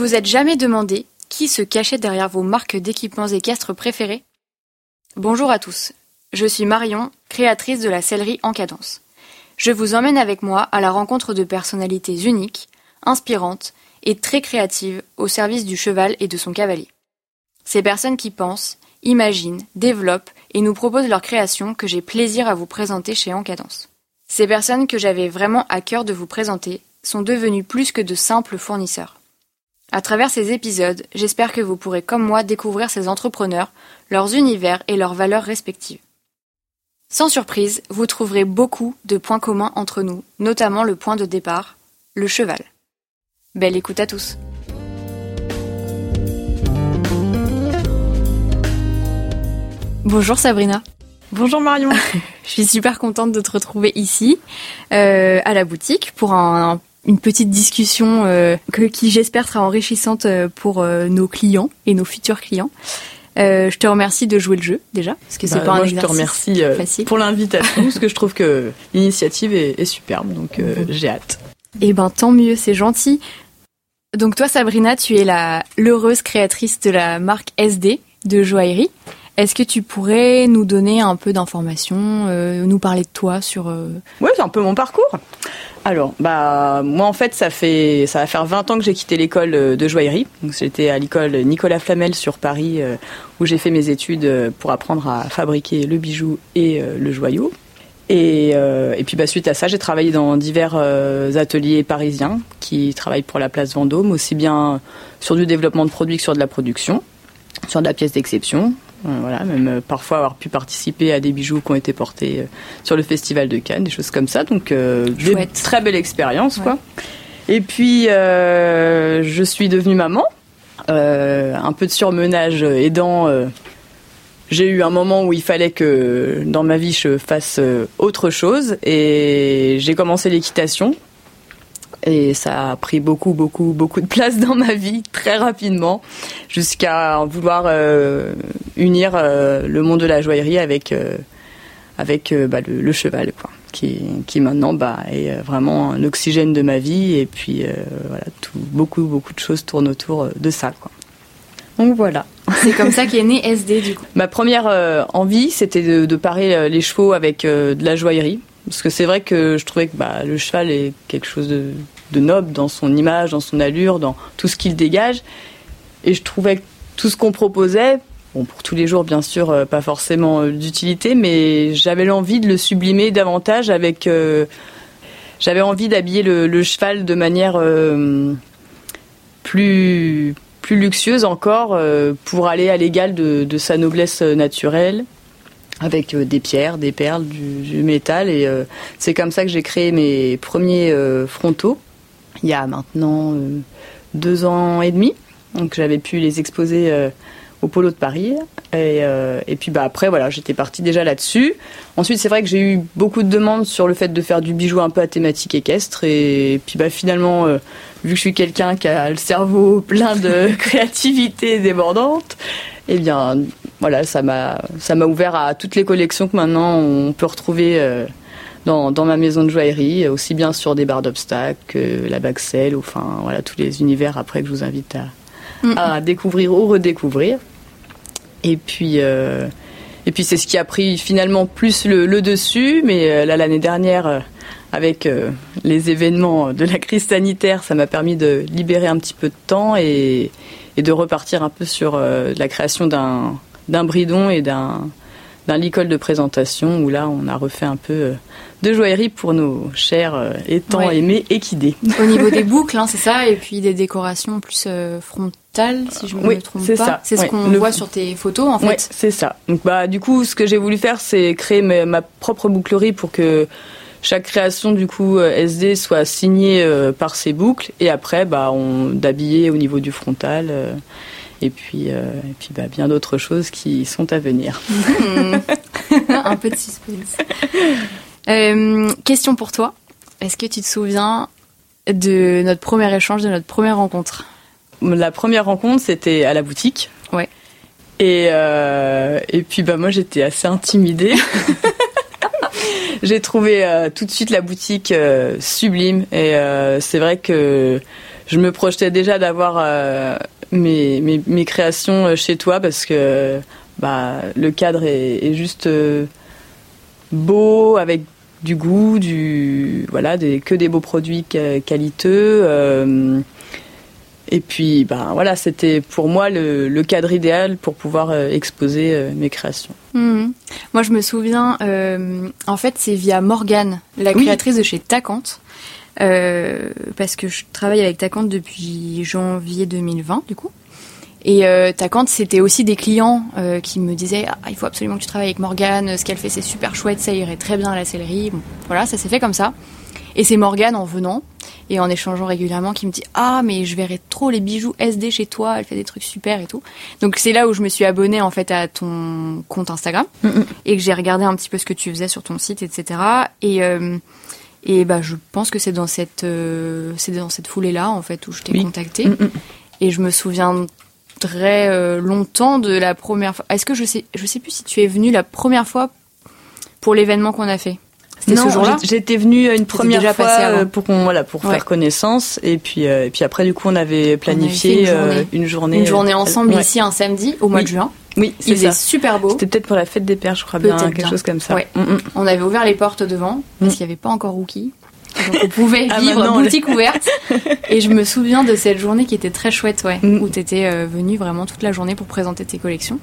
Vous êtes jamais demandé qui se cachait derrière vos marques d'équipements équestres préférées Bonjour à tous, je suis Marion, créatrice de la sellerie en cadence. Je vous emmène avec moi à la rencontre de personnalités uniques, inspirantes et très créatives au service du cheval et de son cavalier. Ces personnes qui pensent, imaginent, développent et nous proposent leurs créations que j'ai plaisir à vous présenter chez Encadence. Ces personnes que j'avais vraiment à cœur de vous présenter sont devenues plus que de simples fournisseurs. À travers ces épisodes, j'espère que vous pourrez comme moi découvrir ces entrepreneurs, leurs univers et leurs valeurs respectives. Sans surprise, vous trouverez beaucoup de points communs entre nous, notamment le point de départ, le cheval. Belle écoute à tous. Bonjour Sabrina. Bonjour Marion. Je suis super contente de te retrouver ici, euh, à la boutique, pour un, une petite discussion euh, que, qui j'espère sera enrichissante euh, pour euh, nos clients et nos futurs clients. Euh, je te remercie de jouer le jeu déjà, parce que c'est Bah, pas moi, un je te exercice remercie euh, facile. pour l'invitation, parce que je trouve que l'initiative est, est superbe, donc euh, Mhm. j'ai hâte. Eh ben tant mieux, c'est gentil. Donc toi Sabrina, tu es la l'heureuse créatrice de la marque SD de joaillerie. Est-ce que tu pourrais nous donner un peu d'informations, euh, nous parler de toi sur euh, Ouais, c'est un peu mon parcours. Alors, bah moi en fait, ça fait ça va faire 20 ans que j'ai quitté l'école euh, de joaillerie. Donc j'étais à l'école Nicolas Flamel sur Paris où j'ai fait mes études pour apprendre à fabriquer le bijou et le joyau. Et, puis bah, suite à ça, j'ai travaillé dans divers ateliers parisiens qui travaillent pour la place Vendôme, aussi bien sur du développement de produits que sur de la production, sur de la pièce d'exception. Euh, Voilà, même euh, parfois avoir pu participer à des bijoux qui ont été portés euh, sur le festival de Cannes, des choses comme ça. Donc, euh, des très belle expérience, quoi. Et puis, euh, je suis devenue maman. Euh, un peu de surmenage aidant. j'ai eu un moment où il fallait que dans ma vie je fasse autre chose et j'ai commencé l'équitation. Et ça a pris beaucoup, beaucoup, beaucoup de place dans ma vie très rapidement, jusqu'à vouloir euh, unir euh, le monde de la joaillerie avec euh, avec bah, le, le cheval, quoi, qui, qui maintenant bah, est vraiment un oxygène de ma vie. Et puis voilà, tout, beaucoup, beaucoup de choses tournent autour de ça, quoi. Donc voilà. C'est comme ça qu'est né SD du coup. Ma première envie, c'était de, de parer les chevaux avec de la joaillerie. Parce que c'est vrai que je trouvais que bah, le cheval est quelque chose de, noble dans son image, dans son allure, dans tout ce qu'il dégage. Et je trouvais que tout ce qu'on proposait, bon, pour tous les jours bien sûr, euh, pas forcément euh, d'utilité, mais j'avais l'envie de le sublimer davantage avec... euh, j'avais envie d'habiller le, cheval de manière plus plus luxueuse encore pour aller à l'égal de, sa noblesse naturelle avec euh, des pierres, des perles, du, métal. Et euh, c'est comme ça que j'ai créé mes premiers euh, frontaux il y a maintenant deux ans et demi. Donc j'avais pu les exposer au Polo de Paris. Et, puis bah après voilà j'étais partie déjà là-dessus. Ensuite c'est vrai que j'ai eu beaucoup de demandes sur le fait de faire du bijou un peu à thématique équestre. Et, puis bah finalement vu que je suis quelqu'un qui a le cerveau plein de créativité débordante, eh bien, voilà, ça m'a, ça m'a ouvert à toutes les collections que maintenant on peut retrouver euh, dans, dans ma maison de joaillerie, aussi bien sur des barres d'obstacles que la Baxel, enfin, voilà, tous les univers après que je vous invite à, Mm. à découvrir ou redécouvrir. Et puis, euh, et puis c'est ce qui a pris finalement plus le, le dessus, mais euh, là, l'année dernière, avec euh, les événements de la crise sanitaire, ça m'a permis de libérer un petit peu de temps et, et de repartir un peu sur euh, la création d'un d'un bridon et d'un d'un licol de présentation où là on a refait un peu euh, de joaillerie pour nos chers euh, et tant Ouais. aimés équidés. Au niveau des boucles, hein, c'est ça, et puis des décorations plus euh, frontales, si je me Oui, trompe c'est pas. ça, C'est ce ouais. qu'on Le- voit sur tes photos en fait. Ouais, c'est ça. Donc bah du coup, ce que j'ai voulu faire, c'est créer ma, ma propre bouclerie pour que chaque création du coup SD soit signée euh, par ces boucles et après bah on d'habiller au niveau du frontal euh, et puis euh, et puis bah bien d'autres choses qui sont à venir. Hmm. un peu de suspense. Euh, question pour toi. Est-ce que tu te souviens de notre premier échange, de notre première rencontre? La première rencontre, c'était à la boutique. Ouais. Et, euh, et puis bah moi j'étais assez intimidée. j'ai trouvé tout de suite la boutique sublime et c'est vrai que je me projetais déjà d'avoir mes, mes, mes, créations chez toi parce que bah, le cadre est, juste beau avec du goût, du voilà, des, que des beaux produits qualiteux. Euh, et puis, ben voilà, c'était pour moi le, cadre idéal pour pouvoir euh, exposer euh, mes créations. Mhm. Moi, je me souviens, en fait, c'est via Morgane, la créatrice de chez Tacante, parce que je travaille avec Tacante depuis janvier 2020, du coup. Et euh, Tacante, c'était aussi des clients euh, qui me disaient ah, il faut absolument que tu travailles avec Morgane, ce qu'elle fait c'est super chouette, ça irait très bien à la céleri. Bon, voilà, ça s'est fait comme ça. Et c'est Morgane en venant et en échangeant régulièrement qui me dit ah mais je verrais trop les bijoux SD chez toi, elle fait des trucs super et tout. Donc c'est là où je me suis abonnée en fait à ton compte Instagram mm, et que j'ai regardé un petit peu ce que tu faisais sur ton site, etc. Et euh, et bah je pense que c'est dans cette euh, c'est dans cette foulée là en fait où je t'ai contacté. Mm, et je me souviens très euh, longtemps de la première fois. Est-ce que je sais, je sais plus si tu es venu la première fois pour l'événement qu'on a fait? C'était ce jour-là? J'étais venue une première fois euh, pour qu'on voilà pour faire connaissance et puis euh, et puis après du coup on avait planifié une, journée, une, journée, ensemble ici un samedi au mois de juin. Oui, il faisait super beau. C'était peut-être pour la fête des pères, je crois bien, quelque chose comme ça. Mm, mm. On avait ouvert les portes devant parce mm. qu'il n'y avait pas encore Rookie. Donc on pouvait ah, vivre boutique ouverte. Et je me souviens de cette journée qui était très chouette, ouais, mm. où tu étais euh, venue vraiment toute la journée pour présenter tes collections.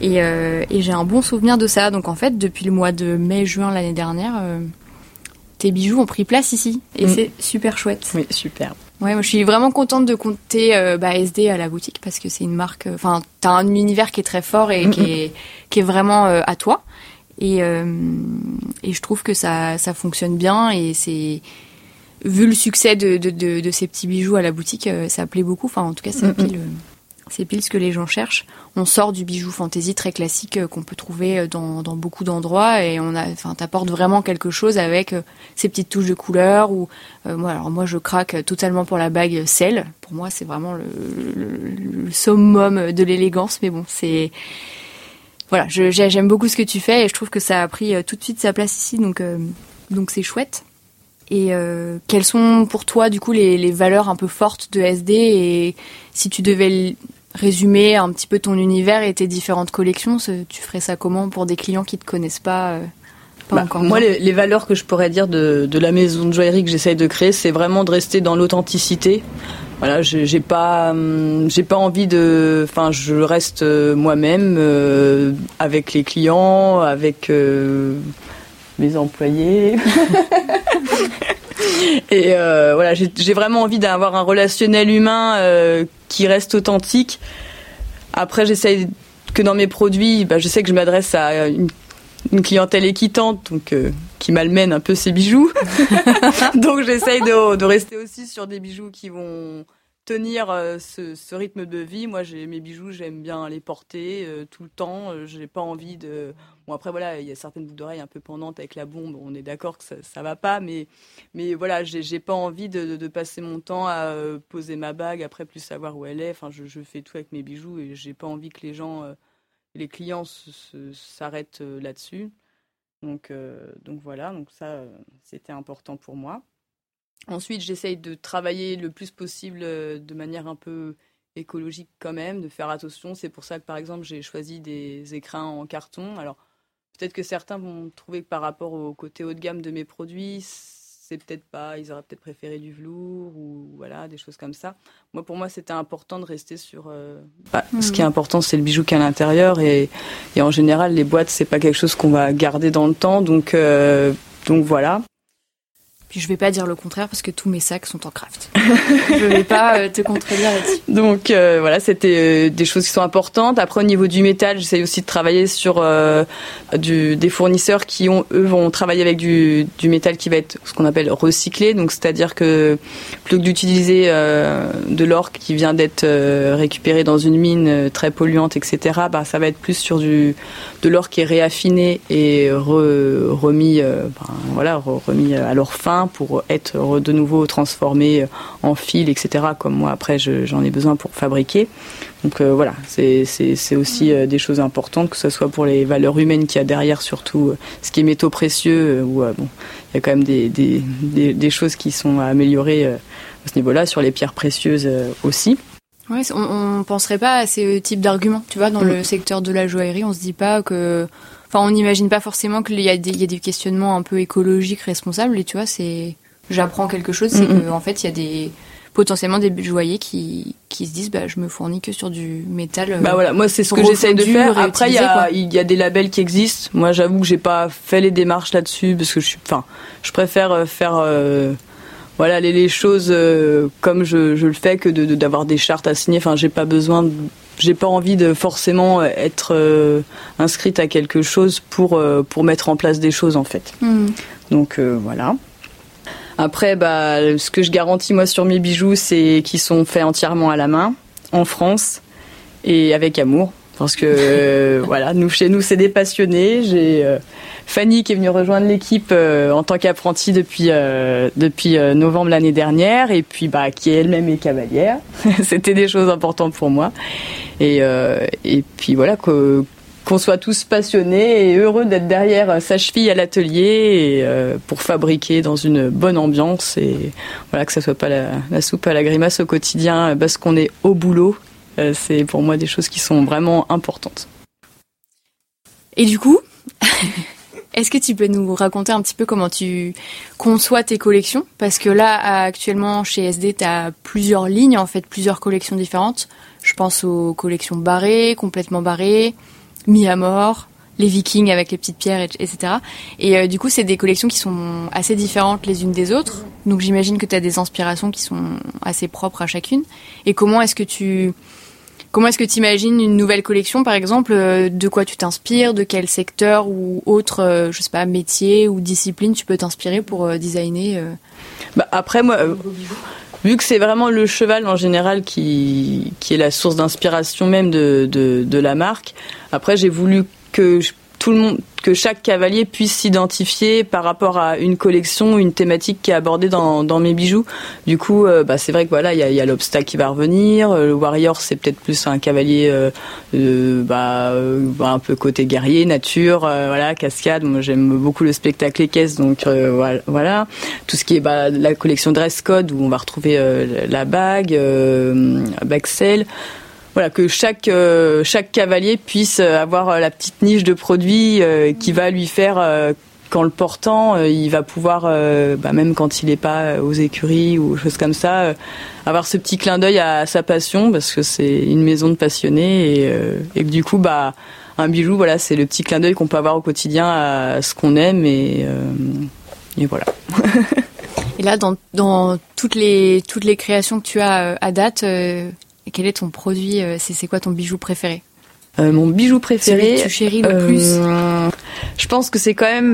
Et, euh, et j'ai un bon souvenir de ça. Donc en fait, depuis le mois de mai-juin l'année dernière, euh, tes bijoux ont pris place ici. Et c'est super chouette. Oui, super. Ouais, moi je suis vraiment contente de compter bah, SD à la boutique parce que c'est une marque. Enfin, t'as un univers qui est très fort et qui, est, qui est vraiment à toi. Et, euh, et je trouve que ça, ça fonctionne bien et c'est vu le succès de, de, de, ces petits bijoux à la boutique, euh, ça plaît beaucoup. Enfin, en tout cas, c'est pile, c'est pile ce que les gens cherchent. On sort du bijou fantasy très classique euh, qu'on peut trouver dans, dans beaucoup d'endroits et on a, enfin, t'apportes vraiment quelque chose avec ces petites touches de couleur ou moi, alors moi, je craque totalement pour la bague sel. Pour moi, c'est vraiment le, summum de l'élégance, mais bon, c'est voilà, j'aime beaucoup ce que tu fais et je trouve que ça a pris euh, tout de suite sa place ici, donc euh, donc c'est chouette. Et euh, quelles sont pour toi du coup les, valeurs un peu fortes de SD et si tu devais résumer un petit peu ton univers et tes différentes collections, tu ferais ça comment pour des clients qui te connaissent pas, bah, encore Moi, les, valeurs que je pourrais dire de, de la maison de joaillerie que j'essaye de créer, c'est vraiment de rester dans l'authenticité voilà, j'ai pas, hum, j'ai pas envie de, enfin, je reste euh, moi-même euh, avec les clients, avec euh, mes employés. Et voilà, j'ai vraiment envie d'avoir un relationnel humain qui reste authentique. Après, j'essaye que dans mes produits, bah, je sais que je m'adresse à une une clientèle équitante, donc euh, qui malmène un peu ses bijoux. donc j'essaye de, de, rester aussi sur des bijoux qui vont tenir euh, ce, ce, rythme de vie. Moi, j'ai mes bijoux, j'aime bien les porter euh, tout le temps. j'ai pas envie de. Après voilà, il y a certaines boucles d'oreilles un peu pendantes avec la bombe. On est d'accord que ça, ça va pas, mais mais voilà, j'ai pas envie de, passer mon temps à poser ma bague après plus savoir où elle est. Enfin, je, fais tout avec mes bijoux et j'ai pas envie que les gens les clients s'arrêtent euh, là-dessus. Donc, euh, donc voilà, donc ça, euh, c'était important pour moi. Ensuite, j'essaye de travailler le plus possible de manière un peu écologique quand même, de faire attention. C'est pour ça que par exemple, j'ai choisi des écrins en carton. Alors, peut-être que certains vont trouver que par rapport au côté haut de gamme de mes produits, c'est peut-être pas, ils auraient peut-être préféré du velours ou voilà, des choses comme ça. Moi, pour moi, c'était important de rester sur. Euh, bah, ce mhm. qui est important, c'est le bijou qui est à l'intérieur et, et, en général, les boîtes, c'est pas quelque chose qu'on va garder dans le temps, donc euh, donc voilà. Puis je vais pas dire le contraire parce que tous mes sacs sont en craft. je vais pas euh, te contredire là-dessus. Donc euh, voilà, c'était euh, des choses qui sont importantes. Après au niveau du métal, j'essaie aussi de travailler sur du, des fournisseurs qui ont eux vont travailler avec du, du métal qui va être ce qu'on appelle recyclé. Donc c'est-à-dire que plutôt que d'utiliser de l'or qui vient d'être récupéré dans une mine très polluante, etc. Bah ça va être plus sur du de l'or qui est réaffiné et remis, ben, voilà, remis à leur fin main pour être de nouveau transformés en fil, etc. Comme moi après j'en ai besoin pour fabriquer. Donc voilà, c'est aussi des choses importantes, que ce soit pour les valeurs humaines qu'il y a derrière, surtout ce qui est métaux précieux, où bon, il y a quand même des, des, des, choses qui sont à améliorer à ce niveau-là, sur les pierres précieuses aussi. Ouais, on, ne penserait pas à ces types d'arguments, tu vois, dans le mm. secteur de la joaillerie, on se dit pas que, enfin, on n'imagine pas forcément qu'il y, a des, y a des questionnements un peu écologiques responsables, et tu vois, c'est, j'apprends quelque chose, c'est qu'en fait, il y a des, potentiellement des joailliers qui, qui se disent, bah, je me fournis que sur du métal. Bah voilà, moi, c'est ce que j'essaye de faire. Après, il y a, il y a des labels qui existent. Moi, j'avoue que j'ai pas fait les démarches là-dessus, parce que je suis, enfin, je préfère euh, faire, euh, voilà les, choses euh, comme je, le fais que d'avoir des chartes à signer. Enfin, j'ai pas besoin, j'ai pas envie de forcément être euh, inscrite à quelque chose pour euh, pour mettre en place des choses en fait. Hmm. Donc voilà. Après, bah, ce que je garantis moi sur mes bijoux, c'est qu'ils sont faits entièrement à la main, en France et avec amour. Parce que voilà, nous chez nous c'est des passionnés. J'ai Fanny qui est venue rejoindre l'équipe euh, en tant qu'apprentie depuis euh, depuis euh, novembre l'année dernière et puis bah qui elle-même est cavalière. C'était des choses importantes pour moi et et puis voilà qu'on soit tous passionnés et heureux d'être derrière sa cheville à l'atelier pour fabriquer dans une bonne ambiance et voilà que ça soit pas la, la soupe à la grimace au quotidien parce qu'on est au boulot. C'est pour moi des choses qui sont vraiment importantes. Et du coup, Est-ce que tu peux nous raconter un petit peu comment tu conçois tes collections? Parce que là, actuellement, chez SD, tu as plusieurs lignes, en fait, plusieurs collections différentes. Je pense aux collections barrées, complètement barrées, mis à mort, les vikings avec les petites pierres, etc. Et euh, du coup, c'est des collections qui sont assez différentes les unes des autres. Donc j'imagine que tu as des inspirations qui sont assez propres à chacune. Et comment est-ce que tu Comment est-ce que tu imagines une nouvelle collection, par exemple euh, De quoi tu t'inspires De quel secteur ou autre, euh, je sais pas, métier ou discipline tu peux t'inspirer pour euh, designer bah Après, moi, vu que c'est vraiment le cheval en général qui, qui est la source d'inspiration même de, de, de la marque, après j'ai voulu que tout le monde, que chaque cavalier puisse s'identifier par rapport à une collection, une thématique qui est abordée dans, dans mes bijoux. Du coup, euh, bah, c'est vrai que voilà, il y a, y a l'obstacle qui va revenir. Euh, le warrior, c'est peut-être plus un cavalier, euh, bah, un peu côté guerrier, nature, voilà, cascade. Moi, j'aime beaucoup le spectacle équestre, donc voilà. Tout ce qui est bah, la collection dress code où on va retrouver la bague, Baxel voilà que chaque euh, chaque cavalier puisse avoir euh, la petite niche de produits euh, qui va lui faire qu'en le portant, il va pouvoir, bah, même quand il n'est pas aux écuries ou choses comme ça, avoir ce petit clin d'œil à, sa passion parce que c'est une maison de passionnés et, et que du coup, bah, un bijou, voilà, c'est le petit clin d'œil qu'on peut avoir au quotidien à ce qu'on aime et, et voilà. et là, dans, dans toutes les toutes les créations que tu as à date quel est ton produit euh, C'est quoi ton bijou préféré euh, mon bijou préféré, que tu chéris le plus euh, Je pense que c'est quand même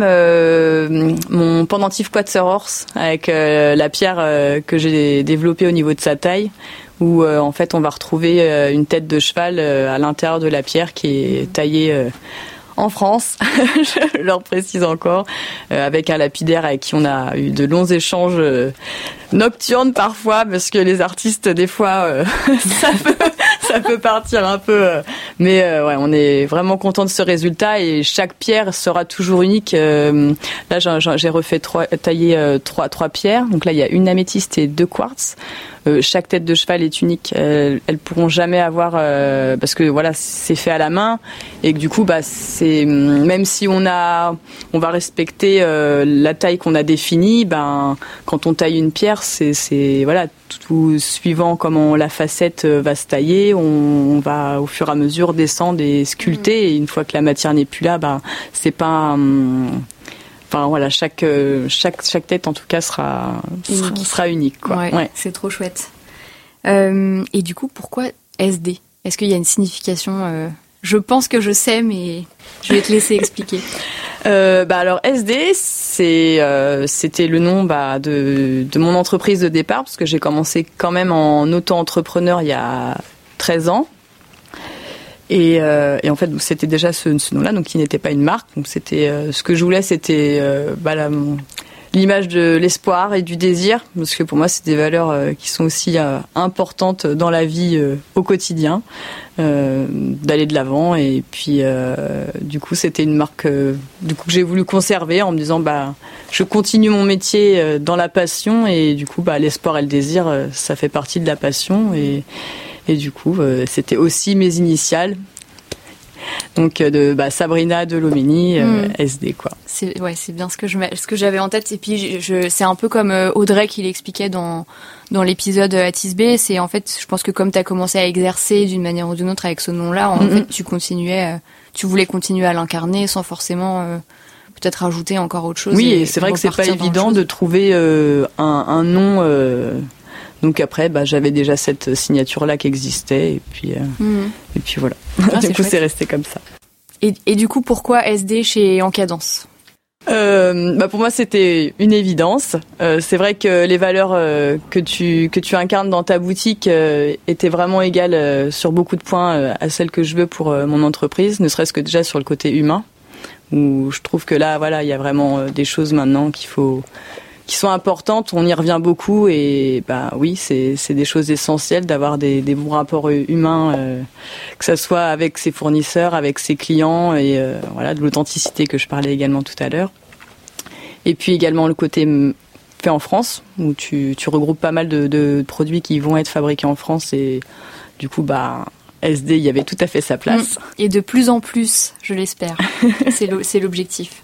mon pendentif Quatzer Horse avec la pierre que j'ai développée au niveau de sa taille, où en fait on va retrouver une tête de cheval à l'intérieur de la pierre qui est taillée en France, je leur précise encore, euh, avec un lapidaire avec qui on a eu de longs échanges euh, nocturnes parfois, parce que les artistes, des fois, euh, ça, peut, ça peut partir un peu. mais ouais, on est vraiment content de ce résultat et chaque pierre sera toujours unique. là, j'ai refait trois, tailler trois, trois pierres. Donc là, il y a une améthyste et deux quartz. Euh, chaque tête de cheval est unique. Elles, elles pourront jamais avoir euh, parce que voilà c'est fait à la main et que du coup bah c'est même si on a on va respecter euh, la taille qu'on a définie, ben quand on taille une pierre c'est c'est voilà tout suivant comment la facette va se tailler, on, va au fur et à mesure descendre et sculpter. Et une fois que la matière n'est plus là, ben c'est pas hum, Enfin voilà, chaque euh, chaque chaque tête en tout cas sera sera, unique quoi. Ouais, C'est trop chouette. Euh, et du coup, pourquoi SD Est-ce qu'il y a une signification euh, Je pense que je sais, mais je vais te laisser expliquer. bah alors SD, c'est c'était le nom bah, de de mon entreprise de départ parce que j'ai commencé quand même en auto-entrepreneur il y a 13 ans. Et, euh, et, en fait, c'était déjà ce, ce nom-là, donc qui n'était pas une marque. Donc c'était euh, ce que je voulais, c'était euh, bah, l'image de l'espoir et du désir, parce que pour moi, c'est des valeurs qui sont aussi importantes dans la vie au quotidien, d'aller de l'avant. Et puis, du coup, c'était une marque du coup que j'ai voulu conserver en me disant, bah, je continue mon métier dans la passion et du coup, bah, l'espoir et le désir, ça fait partie de la passion et et du coup, c'était aussi mes initiales donc euh, de bah, Sabrina de Lomini, euh, mm. SD quoi. C'est ouais, c'est bien ce que je ce que j'avais en tête. Et puis je, c'est un peu comme euh, Audrey qui l'expliquait dans dans l'épisode Atis B. C'est en fait, je pense que comme tu as commencé à exercer d'une manière ou d'une autre avec ce nom-là, en fait, tu continuais, tu voulais continuer à l'incarner sans forcément peut-être ajouter encore autre chose. Oui, et, c'est vrai que c'est pas évident de trouver un, un, nom donc après, bah, j'avais déjà cette signature-là qui existait, et puis, euh, mhm. et puis voilà. Ah, du coup, c'est resté comme ça. Et, et, du coup, pourquoi SD chez Encadence euh, bah pour moi c'était une évidence. Euh, c'est vrai que les valeurs que tu que tu incarnes dans ta boutique étaient vraiment égales sur beaucoup de points à celles que je veux pour mon entreprise, ne serait-ce que déjà sur le côté humain où je trouve que là voilà il y a vraiment des choses maintenant qu'il faut qui sont importantes. On y revient beaucoup et bah oui, c'est des choses essentielles d'avoir des, bons rapports humains, euh, que ça soit avec ses fournisseurs, avec ses clients et euh, voilà de l'authenticité que je parlais également tout à l'heure. Et puis également le côté fait en France où tu, tu regroupes pas mal de, de produits qui vont être fabriqués en France et du coup bah SD, il y avait tout à fait sa place. Mm. Et de plus en plus, je l'espère. c'est l'objectif.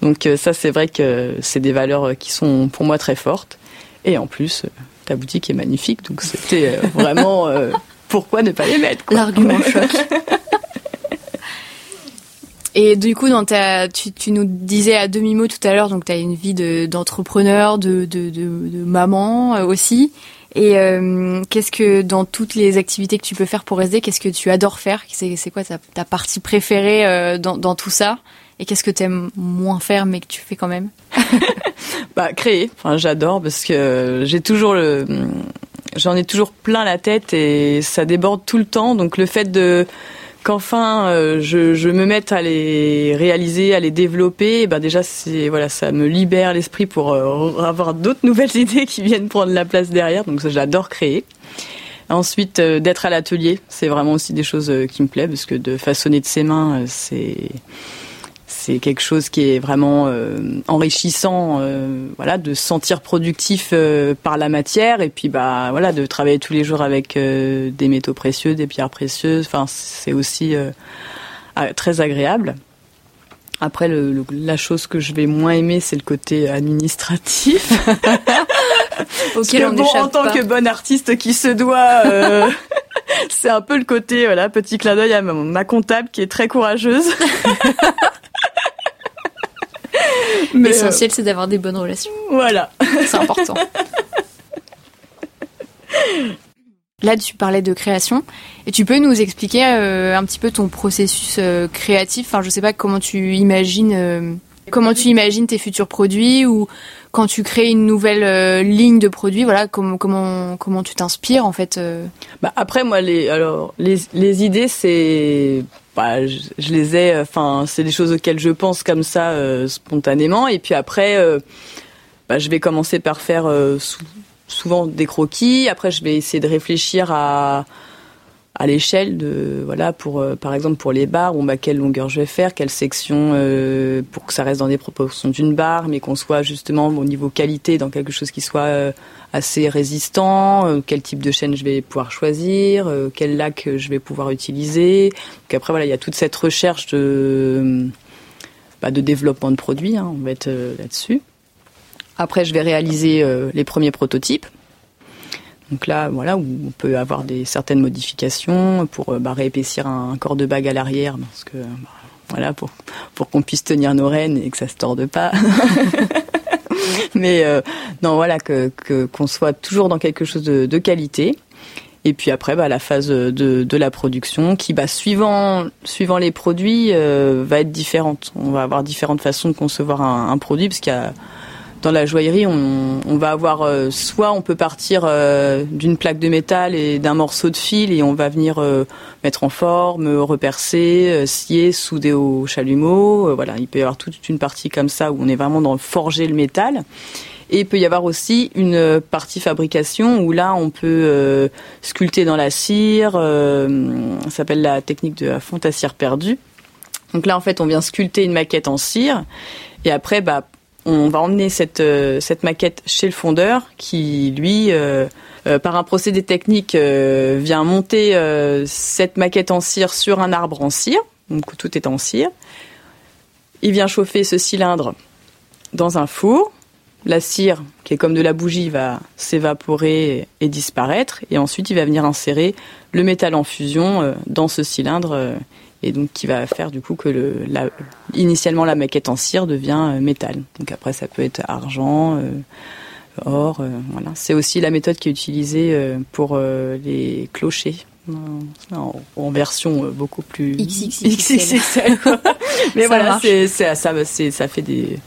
Donc euh, ça, c'est vrai que c'est des valeurs euh, qui sont pour moi très fortes. Et en plus, euh, ta boutique est magnifique, donc c'était vraiment pourquoi ne pas les mettre L'argument choc. Et du coup, dans ta, tu, tu nous disais à demi-mot tout à l'heure, donc tu as une vie d'entrepreneur, de, de, de, de, maman aussi. Et euh, qu'est-ce que dans toutes les activités que tu peux faire pour SD, qu'est-ce que tu adores faire? C'est quoi ta, partie préférée euh, dans, dans, tout ça? Et qu'est-ce que tu aimes moins faire mais que tu fais quand même? Bah créer. Enfin, j'adore parce que j'ai toujours le j'en ai toujours plein la tête et ça déborde tout le temps. Donc le fait de qu'enfin euh, je, je, me mette à les réaliser, à les développer, ben déjà c'est voilà, ça me libère l'esprit pour euh, avoir d'autres nouvelles idées qui viennent prendre la place derrière. Donc ça j'adore créer. Ensuite euh, d'être à l'atelier, c'est vraiment aussi des choses qui me plaisent parce que de façonner de ses mains, c'est c'est quelque chose qui est vraiment euh, enrichissant, euh, voilà, de se sentir productif euh, par la matière et puis bah voilà, de travailler tous les jours avec des métaux précieux, des pierres précieuses. Enfin, c'est aussi très agréable. Après, le, la chose que je vais moins aimer, c'est le côté administratif. Auquel on bon, en tant que bon artiste qui se doit, c'est un peu le côté, voilà, petit clin d'œil à ma comptable qui est très courageuse. L'essentiel, c'est d'avoir des bonnes relations. Voilà. C'est important. Là, tu parlais de création. Et tu peux nous expliquer euh, un petit peu ton processus euh, créatif? Enfin, je sais pas comment tu imagines... Euh, comment tu imagines tes futurs produits ou quand tu crées une nouvelle ligne de produits, voilà, comment tu t'inspires en fait bah après moi les alors idées c'est bah, je, les ai, enfin, c'est des choses auxquelles je pense comme ça euh, spontanément. Et puis après, euh, bah, je vais commencer par faire euh, souvent des croquis. Après, je vais essayer de réfléchir à à l'échelle de voilà pour par exemple pour les barres bon bah quelle longueur je vais faire quelle section pour que ça reste dans des proportions d'une barre mais qu'on soit justement au niveau qualité dans quelque chose qui soit assez résistant, euh, quel type de chaîne je vais pouvoir choisir, euh, quel lac je vais pouvoir utiliser. Donc après voilà, il y a toute cette recherche de, bah, de développement de produits, hein, on va être euh, là-dessus. Après, je vais réaliser les premiers prototypes. Donc là, voilà, où on peut avoir des certaines modifications pour bah, réépaissir un, corps de bague à l'arrière, parce que bah, voilà, pour pour qu'on puisse tenir nos rênes et que ça se torde pas. Mais euh, non, voilà, que qu'on soit toujours dans quelque chose de, de qualité. Et puis après, bah, la phase de, de la production, qui, bah, suivant suivant les produits, euh, va être différente. On va avoir différentes façons de concevoir un, un produit, parce qu'il y a dans la joaillerie, on, va avoir euh, soit on peut partir euh, d'une plaque de métal et d'un morceau de fil et on va venir euh, mettre en forme, repercer, scier, souder au chalumeau. voilà, il peut y avoir toute une partie comme ça où on est vraiment dans forger le métal. Et il peut y avoir aussi une partie fabrication où là on peut sculpter dans la cire. ça s'appelle la technique de la fonte à cire perdue. Donc là en fait on vient sculpter une maquette en cire et après bah on va emmener cette, euh, cette maquette chez le fondeur qui, lui, euh, euh, par un procédé technique, vient monter cette maquette en cire sur un arbre en cire. Donc tout est en cire. Il vient chauffer ce cylindre dans un four. La cire, qui est comme de la bougie, va s'évaporer et disparaître. Et ensuite, il va venir insérer le métal en fusion dans ce cylindre et donc qui va faire du coup que le, la, initialement la maquette en cire devient euh, métal. Donc après ça peut être argent, euh, or, euh, voilà. C'est aussi la méthode qui est utilisée pour les clochers. En, version beaucoup plus XXL. Mais voilà, c'est, ça, ça, fait des,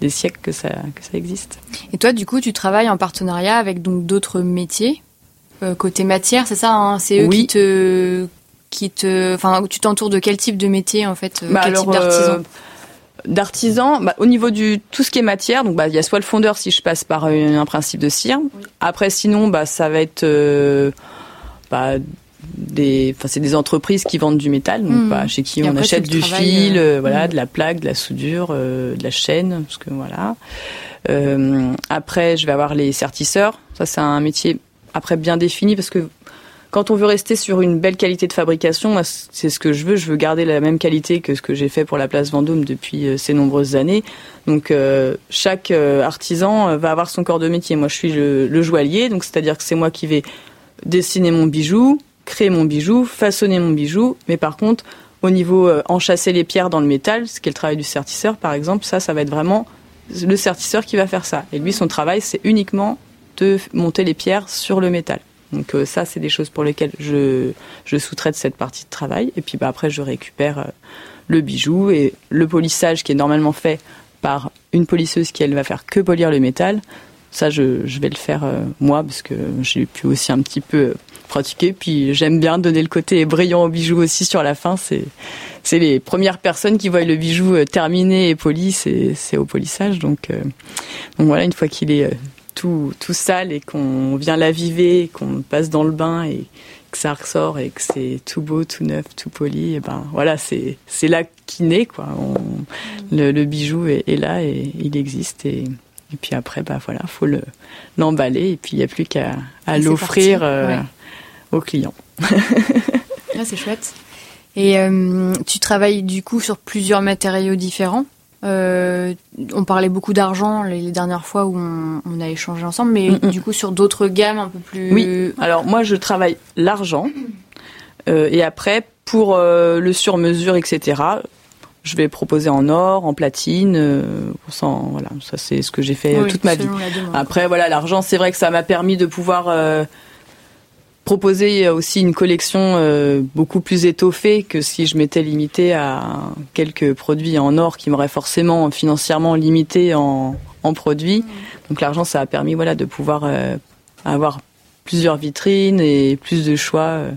des siècles que ça, que ça existe. Et toi, du coup, tu travailles en partenariat avec donc d'autres métiers côté matière, c'est ça hein? C'est eux oui. qui te qui te, enfin, tu t'entoures de quel type de métier en fait, euh, bah quel type d'artisan euh, D'artisan, bah, au niveau du tout ce qui est matière, donc bah il y a soit le fondeur si je passe par un, principe de cire. Après sinon bah ça va être euh, bah, des, enfin c'est des entreprises qui vendent du métal, donc hmm. bah, chez qui on achète du fil, voilà, hmm. de la plaque, de la soudure, de la chaîne, parce que voilà. après je vais avoir les sertisseurs, ça c'est un métier après bien défini parce que quand on veut rester sur une belle qualité de fabrication, c'est ce que je veux. Je veux garder la même qualité que ce que j'ai fait pour la place Vendôme depuis euh, ces nombreuses années. Donc euh, chaque euh, artisan va avoir son corps de métier. Moi, je suis le, joaillier, donc c'est-à-dire que c'est moi qui vais dessiner mon bijou, créer mon bijou, façonner mon bijou. Mais par contre, au niveau enchasser les pierres dans le métal, ce qui est le travail du sertisseur, par exemple, ça, ça va être vraiment le sertisseur qui va faire ça. Et lui, son travail, c'est uniquement de monter les pierres sur le métal. Donc euh, ça, c'est des choses pour lesquelles je, je sous-traite cette partie de travail. Et puis bah, après, je récupère euh, le bijou et le polissage qui est normalement fait par une polisseuse qui, elle, va faire que polir le métal. Ça, je, je vais le faire euh, moi parce que j'ai pu aussi un petit peu pratiquer. Puis j'aime bien donner le côté brillant au bijou aussi sur la fin. C'est c'est les premières personnes qui voient le bijou terminé et poli, c'est au polissage. Donc, donc voilà, une fois qu'il est tout, tout sale et qu'on vient l'aviver, qu'on passe dans le bain et que ça ressort et que c'est tout beau, tout neuf, tout poli, et ben voilà, c'est c'est là qu'il naît quoi. le, bijou est, là et il existe et, et puis après bah voilà, faut le l'emballer et puis il n'y a plus qu'à à l'offrir euh, aux clients. c'est chouette. Et euh, tu travailles du coup sur plusieurs matériaux différents? Euh, on parlait beaucoup d'argent les, dernières fois où on, a échangé ensemble, mais du coup sur d'autres gammes un peu plus. Oui. Alors moi je travaille l'argent euh, et après pour euh, le sur-mesure etc. Je vais proposer en or, en platine, sans, voilà, ça c'est ce que j'ai fait toute ma vie. Après voilà, l'argent, c'est vrai que ça m'a permis de pouvoir proposer aussi une collection euh, beaucoup plus étoffée que si je m'étais limité à quelques produits en or qui m'auraient forcément financièrement limité en, produits. Donc l'argent, ça a permis voilà de pouvoir euh, avoir plusieurs vitrines et plus de choix. Euh.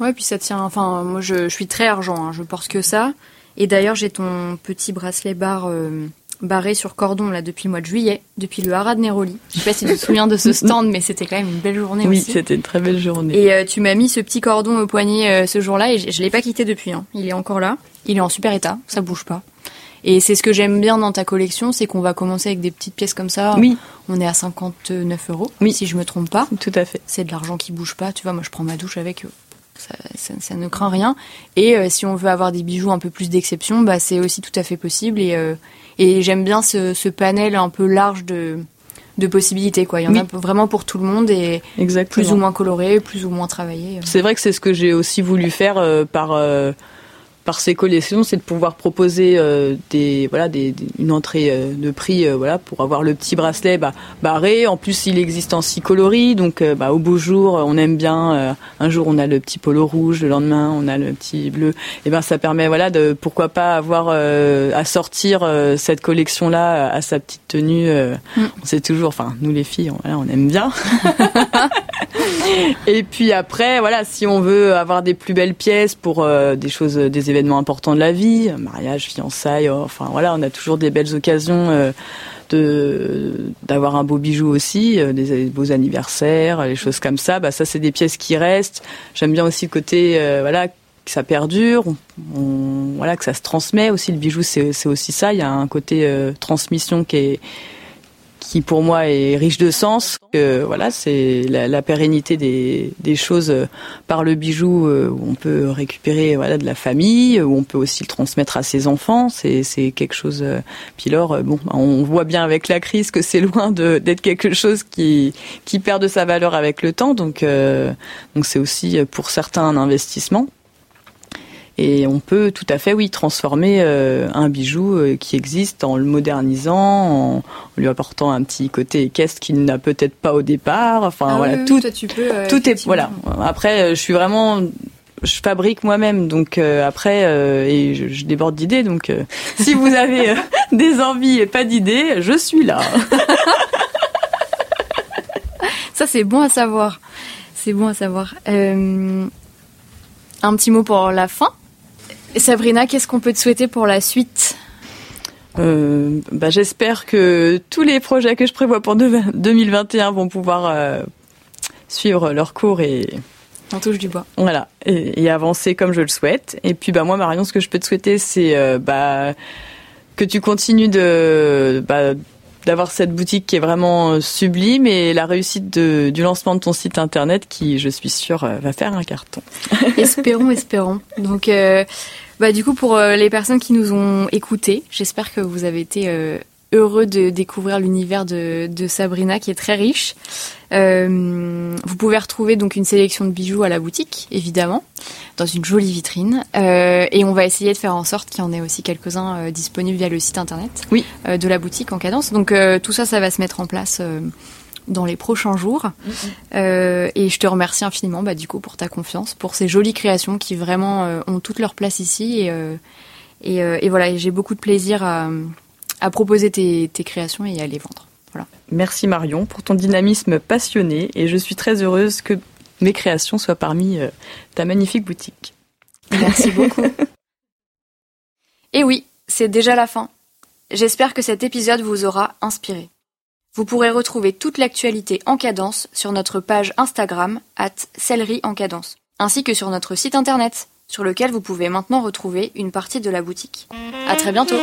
Ouais, puis ça tient. Enfin, moi, je, suis très argent. Hein, je porte que ça. Et d'ailleurs, j'ai ton petit bracelet barre barré sur cordon là depuis le mois de juillet, depuis le Haras de Néroli. Je sais pas si tu te souviens de ce stand, mais c'était quand même une belle journée oui, aussi. Oui, c'était une très belle journée. Et euh, tu m'as mis ce petit cordon au poignet euh, ce jour-là et je, je l'ai pas quitté depuis. Hein. Il est encore là. Il est en super état, ça bouge pas. Et c'est ce que j'aime bien dans ta collection, c'est qu'on va commencer avec des petites pièces comme ça. Oui. On est à 59 euros, oui. si je me trompe pas. Tout à fait. C'est de l'argent qui bouge pas. Tu vois, moi je prends ma douche avec. Ça, ça, ça ne craint rien. Et euh, si on veut avoir des bijoux un peu plus d'exception, bah, c'est aussi tout à fait possible. Et, et j'aime bien ce, ce, panel un peu large de, de possibilités. Quoi. Il y en a vraiment pour tout le monde et plus ou moins coloré, plus ou moins travaillé. C'est vrai que c'est ce que j'ai aussi voulu faire euh, par, euh, par ces collections, c'est de pouvoir proposer euh, des voilà des, une entrée euh, de prix euh, voilà pour avoir le petit bracelet bah, barré. En plus, il existe en six coloris, donc bah, au beau jour, on aime bien. un jour, on a le petit polo rouge, le lendemain, on a le petit bleu. Et ben, ça permet voilà de pourquoi pas avoir à sortir cette collection là à sa petite tenue. Mm. On sait toujours, enfin nous les filles, on, on aime bien. Et puis après, voilà, si on veut avoir des plus belles pièces pour des choses, des événements importants de la vie, mariage, fiançailles, euh, enfin voilà, on a toujours des belles occasions euh, d'avoir un beau bijou aussi, euh, des, beaux anniversaires, les choses comme ça. Bah ça c'est des pièces qui restent. J'aime bien aussi le côté voilà que ça perdure, voilà que ça se transmet aussi. Le bijou c'est aussi ça. Il y a un côté transmission qui est qui pour moi est riche de sens. que voilà, c'est la, pérennité des, des, choses euh, par le bijou euh, où on peut récupérer voilà de la famille, où on peut aussi le transmettre à ses enfants. C'est c'est quelque chose. Euh, puis alors bon, on voit bien avec la crise que c'est loin d'être quelque chose qui qui perd de sa valeur avec le temps. Donc donc c'est aussi pour certains un investissement. Et on peut tout à fait, oui, transformer euh, un bijou euh, qui existe en le modernisant, en, lui apportant un petit côté équestre qu'il n'a peut-être pas au départ. Enfin ah voilà, tout, tu peux, euh, tout est voilà. Après, je suis vraiment je fabrique moi-même, donc après, et je, je déborde d'idées. Donc, si vous avez des envies et pas d'idées, je suis là. Ça, c'est bon à savoir. C'est bon à savoir. un petit mot pour la fin. Sabrina, qu'est-ce qu'on peut te souhaiter pour la suite euh, bah, J'espère que tous les projets que je prévois pour 2021 vont pouvoir euh, suivre leur cours et... On touche du bois. Voilà, et, avancer comme je le souhaite. Et puis bah, moi, Marion, ce que je peux te souhaiter, c'est euh, bah, que tu continues de... Bah, d'avoir cette boutique qui est vraiment euh, sublime et la réussite du lancement de ton site internet qui, je suis sûre, euh, va faire un carton. espérons, espérons. Donc, euh, bah, du coup, pour les personnes qui nous ont écoutés, j'espère que vous avez été heureux de découvrir l'univers de, de, Sabrina qui est très riche. Euh, vous pouvez retrouver donc une sélection de bijoux à la boutique, évidemment, dans une jolie vitrine. Euh, et on va essayer de faire en sorte qu'il y en ait aussi quelques-uns euh, disponibles via le site internet oui. De la boutique en cadence. Donc tout ça, ça va se mettre en place dans les prochains jours. Mm-hmm. et je te remercie infiniment, bah, du coup, pour ta confiance, pour ces jolies créations qui vraiment ont toute leur place ici. Et, et, et voilà, j'ai beaucoup de plaisir à à proposer tes, créations et à les vendre. Voilà. Merci Marion pour ton dynamisme passionné et je suis très heureuse que mes créations soient parmi euh, ta magnifique boutique. Merci beaucoup. et oui, c'est déjà la fin. J'espère que cet épisode vous aura inspiré. Vous pourrez retrouver toute l'actualité en cadence sur notre page Instagram, at en cadence, ainsi que sur notre site internet, sur lequel vous pouvez maintenant retrouver une partie de la boutique. À très bientôt!